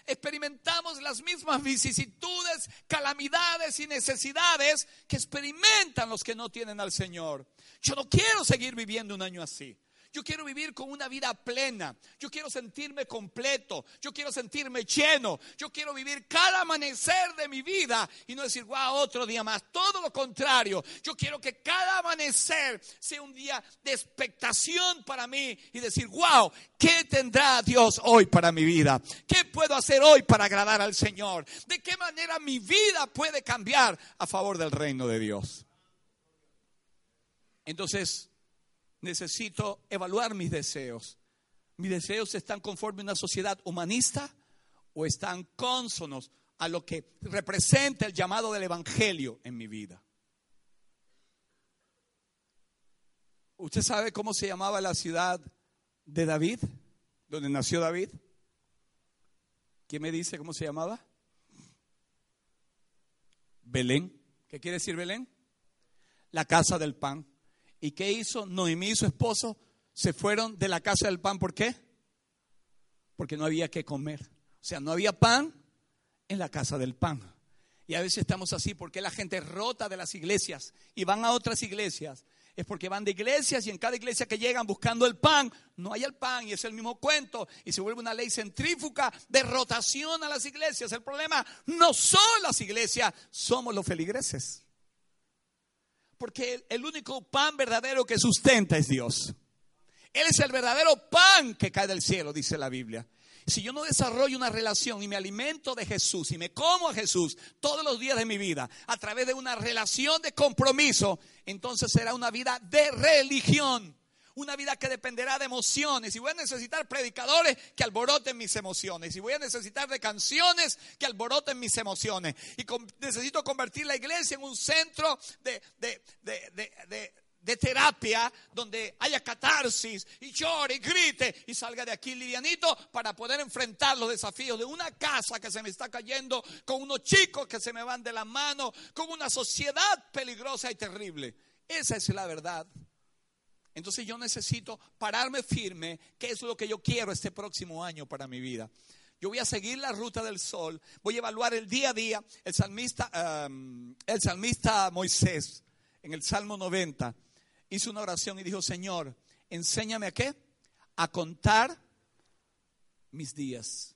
experimentamos las mismas vicisitudes, calamidades y necesidades que experimentan los que no tienen al Señor. Yo no quiero seguir viviendo un año así. Yo quiero vivir con una vida plena. Yo quiero sentirme completo. Yo quiero sentirme lleno. Yo quiero vivir cada amanecer de mi vida y no decir, wow, otro día más. Todo lo contrario. Yo quiero que cada amanecer sea un día de expectación para mí y decir, wow, ¿qué tendrá Dios hoy para mi vida? ¿Qué puedo hacer hoy para agradar al Señor? ¿De qué manera mi vida puede cambiar a favor del reino de Dios? Entonces, necesito evaluar mis deseos. ¿Mis deseos están conforme a una sociedad humanista o están cónsonos a lo que representa el llamado del Evangelio en mi vida? ¿Usted sabe cómo se llamaba la ciudad de David? Donde nació David. ¿Quién me dice cómo se llamaba? Belén. ¿Qué quiere decir Belén? la casa del pan. ¿Y qué hizo Noemí y su esposo? Se fueron de la casa del pan. ¿Por qué? Porque no había que comer. O sea, no había pan en la casa del pan. Y a veces estamos así porque la gente rota de las iglesias y van a otras iglesias. Es porque van de iglesias y en cada iglesia que llegan buscando el pan, no hay el pan y es el mismo cuento y se vuelve una ley centrífuga de rotación a las iglesias. El problema no son las iglesias, somos los feligreses. Porque el único pan verdadero que sustenta es Dios. Él es el verdadero pan que cae del cielo, dice la Biblia. Si yo no desarrollo una relación y me alimento de Jesús y me como a Jesús todos los días de mi vida a través de una relación de compromiso, entonces será una vida de religión. Una vida que dependerá de emociones. Y voy a necesitar predicadores que alboroten mis emociones. Y voy a necesitar de canciones que alboroten mis emociones. Y necesito convertir la iglesia en un centro de, de, de de terapia donde haya catarsis y llore y grite y salga de aquí livianito para poder enfrentar los desafíos de una casa que se me está cayendo, con unos chicos que se me van de la mano, con una sociedad peligrosa y terrible. Esa es la verdad. Entonces yo necesito pararme firme, que es lo que yo quiero este próximo año para mi vida. Yo voy a seguir la ruta del sol, voy a evaluar el día a día. El salmista, el salmista Moisés, en el Salmo 90, hizo una oración y dijo, Señor, enséñame a qué? A contar mis días.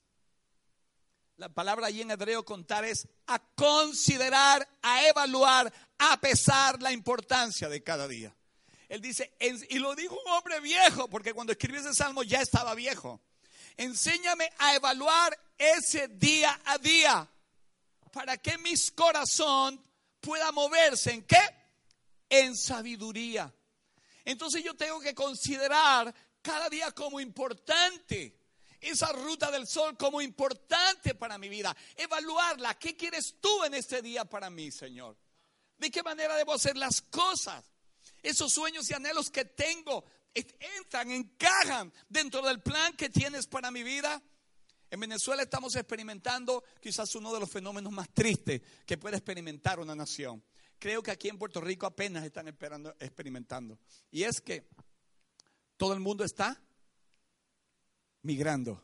La palabra allí en hebreo contar es a considerar, a evaluar, a pesar la importancia de cada día. Él dice, y lo dijo un hombre viejo, porque cuando escribió ese salmo ya estaba viejo. Enséñame a evaluar ese día a día para que mi corazón pueda moverse en qué? En sabiduría. Entonces yo tengo que considerar cada día como importante. Esa ruta del sol como importante para mi vida. Evaluarla. ¿Qué quieres tú en este día para mí, Señor? ¿De qué manera debo hacer las cosas? Esos sueños y anhelos que tengo entran, encajan dentro del plan que tienes para mi vida. En Venezuela estamos experimentando quizás uno de los fenómenos más tristes que puede experimentar una nación creo que aquí en Puerto Rico apenas están experimentando. Y es que todo el mundo está migrando.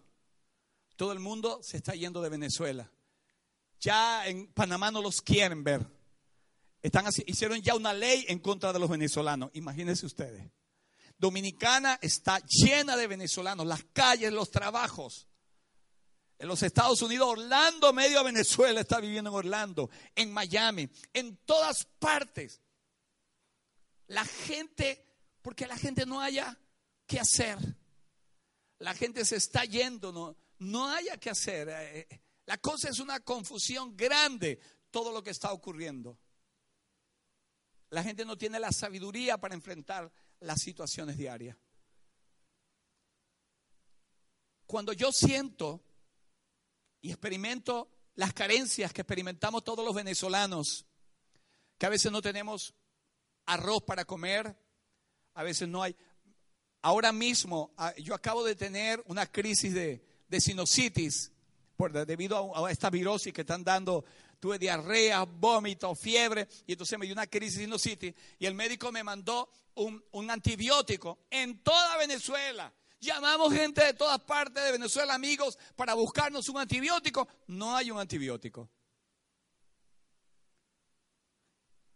Todo el mundo se está yendo de Venezuela. Ya en Panamá no los quieren ver. Están hicieron ya una ley en contra de los venezolanos. Imagínense ustedes. Dominicana está llena de venezolanos, las calles, los trabajos en los Estados Unidos, Orlando, medio Venezuela está viviendo en Orlando, en Miami, en todas partes. La gente, porque la gente no haya que hacer. La gente se está yendo, no, no haya que hacer. Eh, eh, la cosa es una confusión grande, todo lo que está ocurriendo. La gente no tiene la sabiduría para enfrentar las situaciones diarias. Cuando yo siento y experimento las carencias que experimentamos todos los venezolanos, que a veces no tenemos arroz para comer, a veces no hay. Ahora mismo, ah, yo acabo de tener una crisis de, sinusitis por, debido a, esta virosis que están dando. Tuve diarrea, vómito, fiebre, y entonces me dio una crisis de sinusitis. Y el médico me mandó un, un antibiótico en toda Venezuela. Llamamos gente de todas partes de Venezuela, amigos, para buscarnos un antibiótico. No hay un antibiótico.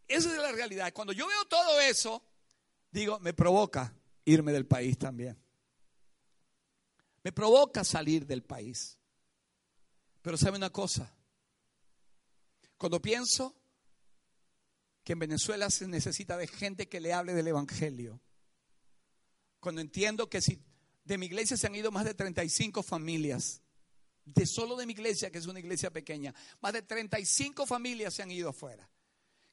Esa es la realidad. Cuando yo veo todo eso, digo, me provoca irme del país también. Me provoca salir del país. Pero sabe una cosa, cuando pienso que en Venezuela se necesita de gente que le hable del Evangelio, cuando entiendo que si de mi iglesia se han ido más de 35 familias. De solo de mi iglesia, que es una iglesia pequeña, más de 35 familias se han ido afuera.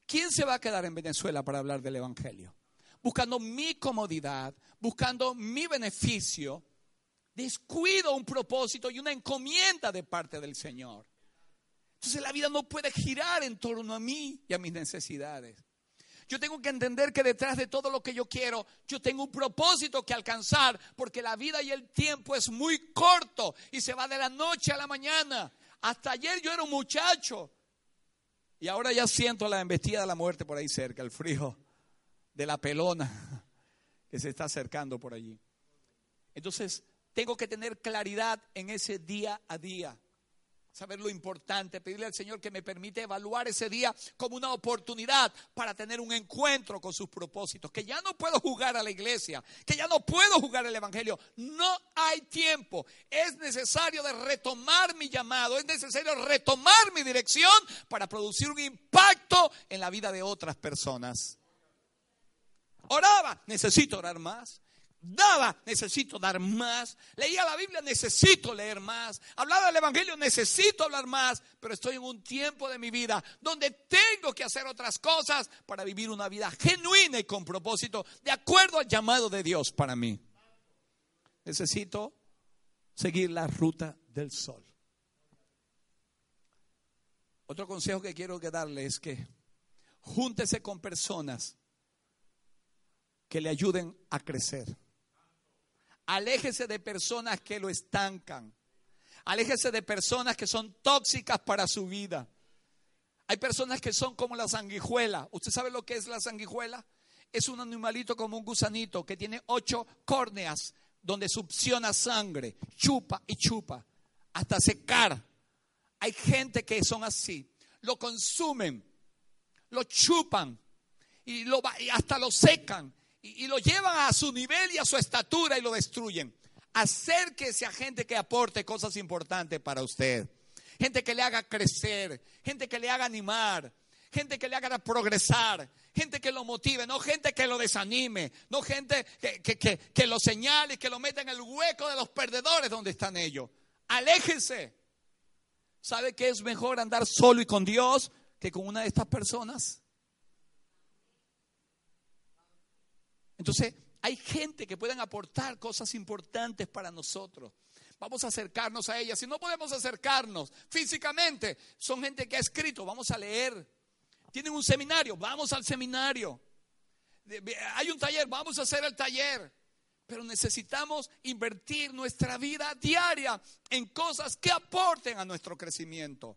¿Quién se va a quedar en Venezuela para hablar del Evangelio? Buscando mi comodidad, buscando mi beneficio, descuido un propósito y una encomienda de parte del Señor. Entonces la vida no puede girar en torno a mí y a mis necesidades. Yo tengo que entender que detrás de todo lo que yo quiero, yo tengo un propósito que alcanzar, porque la vida y el tiempo es muy corto y se va de la noche a la mañana. Hasta ayer yo era un muchacho y ahora ya siento la embestida de la muerte por ahí cerca, el frío. de la pelona que se está acercando por allí. Entonces, tengo que tener claridad en ese día a día saber lo importante, pedirle al Señor que me permite evaluar ese día como una oportunidad para tener un encuentro con sus propósitos, que ya no puedo jugar a la iglesia, que ya no puedo jugar el Evangelio, no hay tiempo, es necesario de retomar mi llamado, es necesario retomar mi dirección para producir un impacto en la vida de otras personas. Oraba, necesito orar más daba, necesito dar más. Leía la Biblia, necesito leer más. Hablaba del Evangelio, necesito hablar más. Pero estoy en un tiempo de mi vida donde tengo que hacer otras cosas para vivir una vida genuina y con propósito, de acuerdo al llamado de Dios para mí. Necesito seguir la ruta del sol. Otro consejo que quiero darle es que júntese con personas que le ayuden a crecer. Aléjese de personas que lo estancan. Aléjese de personas que son tóxicas para su vida. Hay personas que son como la sanguijuela. ¿Usted sabe lo que es la sanguijuela? Es un animalito como un gusanito que tiene ocho córneas donde succiona sangre, chupa y chupa hasta secar. Hay gente que son así. Lo consumen, lo chupan y, lo, y hasta lo secan y, lo llevan a su nivel y a su estatura y lo destruyen. Acérquese a gente que aporte cosas importantes para usted. Gente que le haga crecer, gente que le haga animar, gente que le haga progresar, gente que lo motive, no gente que lo desanime, no gente que, que, que, lo señale que lo meta en el hueco de los perdedores donde están ellos. Aléjese. ¿Sabe que es mejor andar solo y con Dios que con una de estas personas? Entonces, hay gente que pueden aportar cosas importantes para nosotros. Vamos a acercarnos a ellas. Si no podemos acercarnos físicamente, son gente que ha escrito, vamos a leer. Tienen un seminario, vamos al seminario. Hay un taller, vamos a hacer el taller. Pero necesitamos invertir nuestra vida diaria en cosas que aporten a nuestro crecimiento.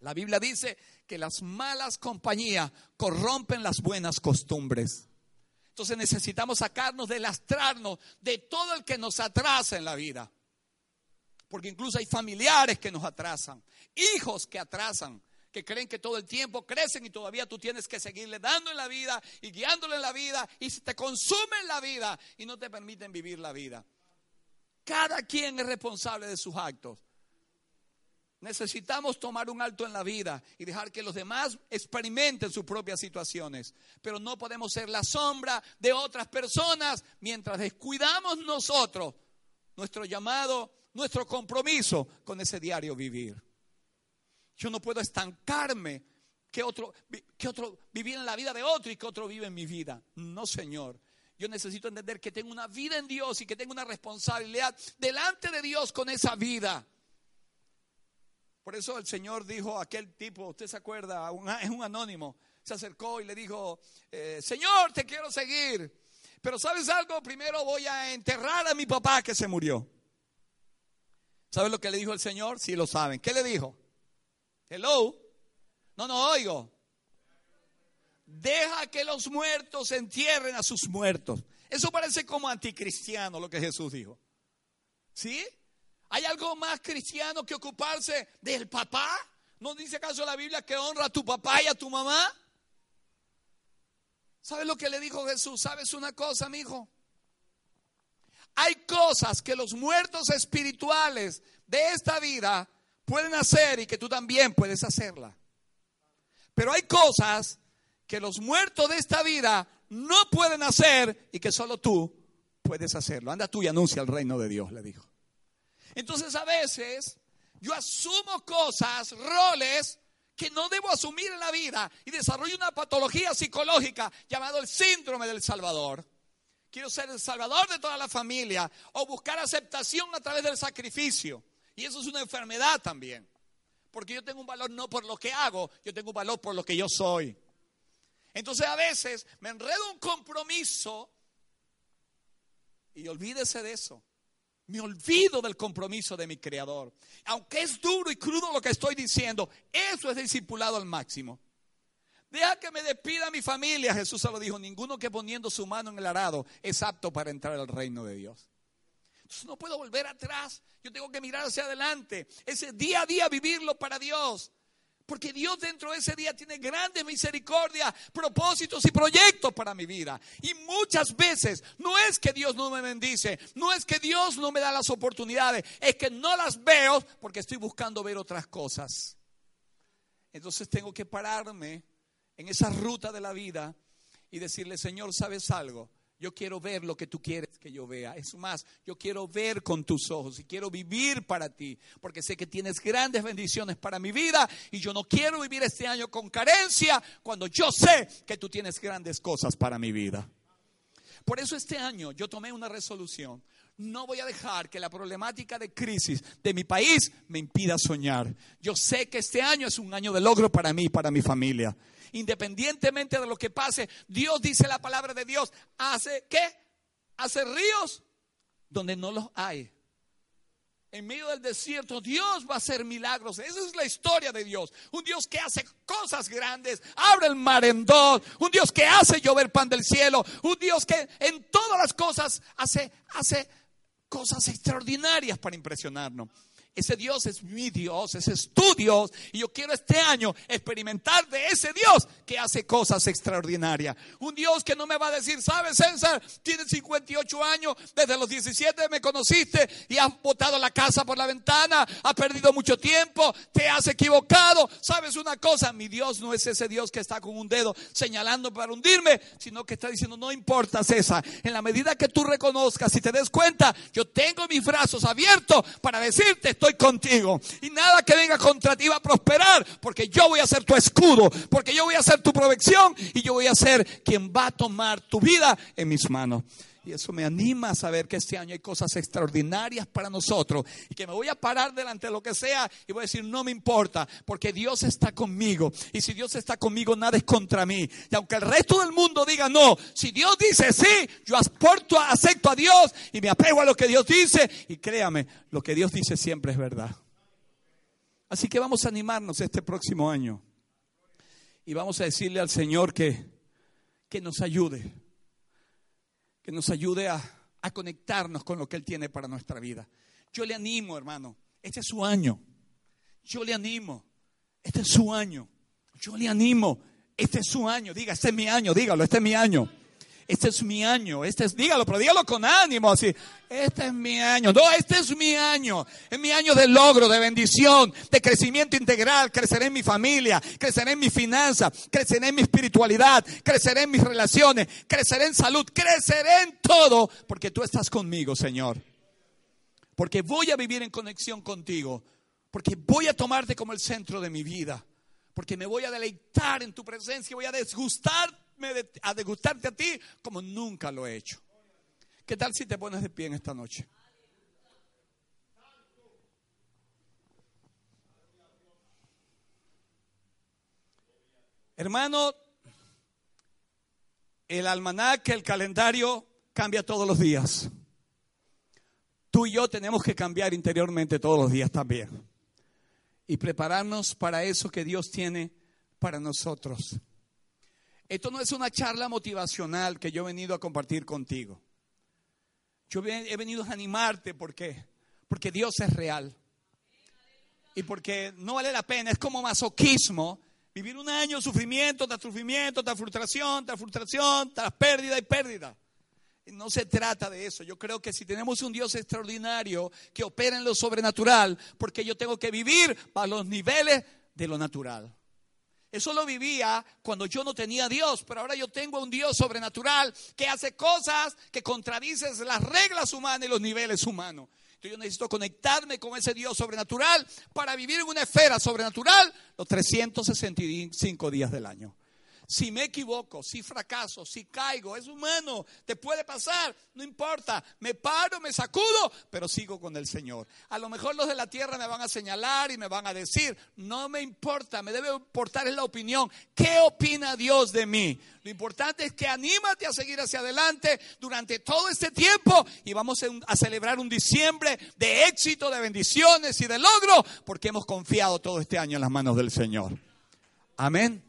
La Biblia dice que las malas compañías corrompen las buenas costumbres. Entonces necesitamos sacarnos de lastrarnos de todo el que nos atrasa en la vida. Porque incluso hay familiares que nos atrasan, hijos que atrasan, que creen que todo el tiempo crecen y todavía tú tienes que seguirle dando en la vida y guiándole en la vida y se te consumen la vida y no te permiten vivir la vida. Cada quien es responsable de sus actos. Necesitamos tomar un alto en la vida y dejar que los demás experimenten sus propias situaciones. Pero no podemos ser la sombra de otras personas mientras descuidamos nosotros nuestro llamado, nuestro compromiso con ese diario vivir. Yo no puedo estancarme que otro, que otro vivir en la vida de otro y que otro vive en mi vida. No, Señor. Yo necesito entender que tengo una vida en Dios y que tengo una responsabilidad delante de Dios con esa vida. Por eso el Señor dijo a aquel tipo, usted se acuerda, es un anónimo, se acercó y le dijo, eh, Señor, te quiero seguir. Pero sabes algo, primero voy a enterrar a mi papá que se murió. ¿Sabes lo que le dijo el Señor? Sí lo saben. ¿Qué le dijo? Hello. No, no oigo. Deja que los muertos entierren a sus muertos. Eso parece como anticristiano lo que Jesús dijo. ¿Sí? ¿Hay algo más cristiano que ocuparse del papá? ¿No dice acaso la Biblia que honra a tu papá y a tu mamá? ¿Sabes lo que le dijo Jesús? ¿Sabes una cosa, mi hijo? Hay cosas que los muertos espirituales de esta vida pueden hacer y que tú también puedes hacerla. Pero hay cosas que los muertos de esta vida no pueden hacer y que solo tú puedes hacerlo. Anda tú y anuncia el reino de Dios, le dijo. Entonces a veces yo asumo cosas, roles que no debo asumir en la vida y desarrollo una patología psicológica llamado el síndrome del Salvador. Quiero ser el salvador de toda la familia o buscar aceptación a través del sacrificio. Y eso es una enfermedad también. Porque yo tengo un valor no por lo que hago, yo tengo un valor por lo que yo soy. Entonces a veces me enredo un compromiso y olvídese de eso. Me olvido del compromiso de mi creador. Aunque es duro y crudo lo que estoy diciendo, eso es discipulado al máximo. Deja que me despida mi familia. Jesús se lo dijo, ninguno que poniendo su mano en el arado es apto para entrar al reino de Dios. Entonces no puedo volver atrás. Yo tengo que mirar hacia adelante. Ese día a día vivirlo para Dios. Porque Dios dentro de ese día tiene grandes misericordias, propósitos y proyectos para mi vida. Y muchas veces no es que Dios no me bendice, no es que Dios no me da las oportunidades, es que no las veo porque estoy buscando ver otras cosas. Entonces tengo que pararme en esa ruta de la vida y decirle, Señor, ¿sabes algo? Yo quiero ver lo que tú quieres que yo vea. Es más, yo quiero ver con tus ojos y quiero vivir para ti, porque sé que tienes grandes bendiciones para mi vida y yo no quiero vivir este año con carencia cuando yo sé que tú tienes grandes cosas para mi vida. Por eso este año yo tomé una resolución. No voy a dejar que la problemática de crisis de mi país me impida soñar. Yo sé que este año es un año de logro para mí y para mi familia independientemente de lo que pase, Dios dice la palabra de Dios, hace qué? Hace ríos donde no los hay. En medio del desierto, Dios va a hacer milagros. Esa es la historia de Dios. Un Dios que hace cosas grandes, abre el mar en dos. Un Dios que hace llover pan del cielo. Un Dios que en todas las cosas hace, hace cosas extraordinarias para impresionarnos. Ese Dios es mi Dios, ese es tu Dios. Y yo quiero este año experimentar de ese Dios que hace cosas extraordinarias. Un Dios que no me va a decir, sabes César, tienes 58 años, desde los 17 me conociste y has botado la casa por la ventana, has perdido mucho tiempo, te has equivocado. ¿Sabes una cosa? Mi Dios no es ese Dios que está con un dedo señalando para hundirme, sino que está diciendo, no importa César, en la medida que tú reconozcas y te des cuenta, yo tengo mis brazos abiertos para decirte, estoy contigo. Y nada que venga contra ti va a prosperar, porque yo voy a ser tu escudo, porque yo voy a ser tu protección y yo voy a ser quien va a tomar tu vida en mis manos. Y eso me anima a saber que este año hay cosas extraordinarias para nosotros y que me voy a parar delante de lo que sea y voy a decir, no me importa, porque Dios está conmigo. Y si Dios está conmigo, nada es contra mí. Y aunque el resto del mundo diga no, si Dios dice sí, yo aporto, acepto a Dios y me apego a lo que Dios dice. Y créame, lo que Dios dice siempre es verdad. Así que vamos a animarnos este próximo año y vamos a decirle al Señor que, que nos ayude que nos ayude a, conectarnos con lo que Él tiene para nuestra vida. Yo le animo, hermano, este es su año. Yo le animo, este es su año. Yo le animo, este es su año. Diga, este es mi año, dígalo, este es mi año este es mi año, este es, dígalo, pero dígalo con ánimo, así, este es mi año, no, este es mi año, es mi año de logro, de bendición, de crecimiento integral, creceré en mi familia, creceré en mi finanzas, creceré en mi espiritualidad, creceré en mis relaciones, creceré en salud, creceré en todo, porque tú estás conmigo, Señor. Porque voy a vivir en conexión contigo, porque voy a tomarte como el centro de mi vida, porque me voy a deleitar en tu presencia, voy a desgustar a degustarte a ti como nunca lo he hecho. ¿Qué tal si te pones de pie en esta noche? Hermano, el almanaque, el calendario cambia todos los días. Tú y yo tenemos que cambiar interiormente todos los días también. Y prepararnos para eso que Dios tiene para nosotros. Esto no es una charla motivacional que yo he venido a compartir contigo. Yo he venido a animarte porque porque Dios es real. Y porque no vale la pena, es como masoquismo vivir un año sufrimiento tras sufrimiento, tras frustración, tras frustración, tras pérdida y pérdida. No se trata de eso. Yo creo que si tenemos un Dios extraordinario que opera en lo sobrenatural, porque yo tengo que vivir a los niveles de lo natural. Eso lo vivía cuando yo no tenía Dios, pero ahora yo tengo un Dios sobrenatural que hace cosas que contradicen las reglas humanas y los niveles humanos. Entonces yo necesito conectarme con ese Dios sobrenatural para vivir en una esfera sobrenatural los 365 días del año. Si me equivoco, si fracaso, si caigo, es humano, te puede pasar, no importa, me paro, me sacudo, pero sigo con el Señor. A lo mejor los de la tierra me van a señalar y me van a decir, no me importa, me debe importar la opinión. ¿Qué opina Dios de mí? Lo importante es que anímate a seguir hacia adelante durante todo este tiempo y vamos a celebrar un diciembre de éxito, de bendiciones y de logro, porque hemos confiado todo este año en las manos del Señor. Amén.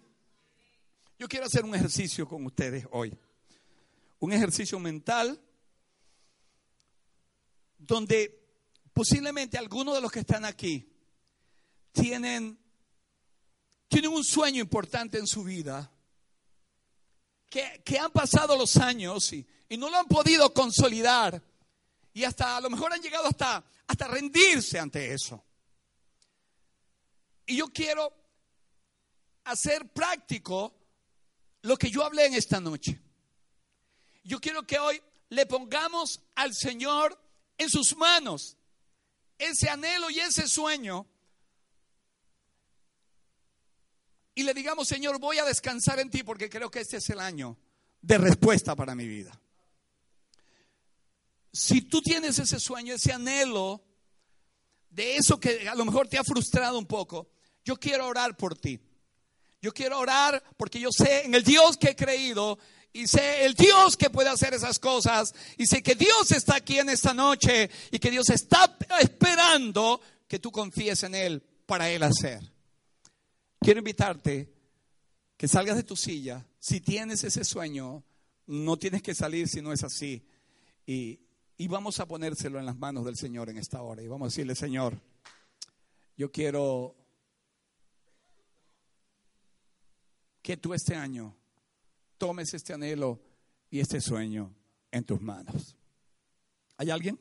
Yo quiero hacer un ejercicio con ustedes hoy. Un ejercicio mental donde posiblemente algunos de los que están aquí tienen, tienen un sueño importante en su vida, que, que han pasado los años y, no lo han podido consolidar y hasta a lo mejor han llegado hasta, hasta rendirse ante eso. Y yo quiero hacer práctico lo que yo hablé en esta noche. Yo quiero que hoy le pongamos al Señor en sus manos ese anhelo y ese sueño y le digamos, Señor, voy a descansar en ti porque creo que este es el año de respuesta para mi vida. Si tú tienes ese sueño, ese anhelo de eso que a lo mejor te ha frustrado un poco, yo quiero orar por ti. Yo quiero orar porque yo sé en el Dios que he creído y sé el Dios que puede hacer esas cosas y sé que Dios está aquí en esta noche y que Dios está esperando que tú confíes en Él para Él hacer. Quiero invitarte que salgas de tu silla. Si tienes ese sueño, no tienes que salir si no es así. Y, y vamos a ponérselo en las manos del Señor en esta hora. Y vamos a decirle, Señor, yo quiero que tú este año tomes este anhelo y este sueño en tus manos. ¿Hay alguien?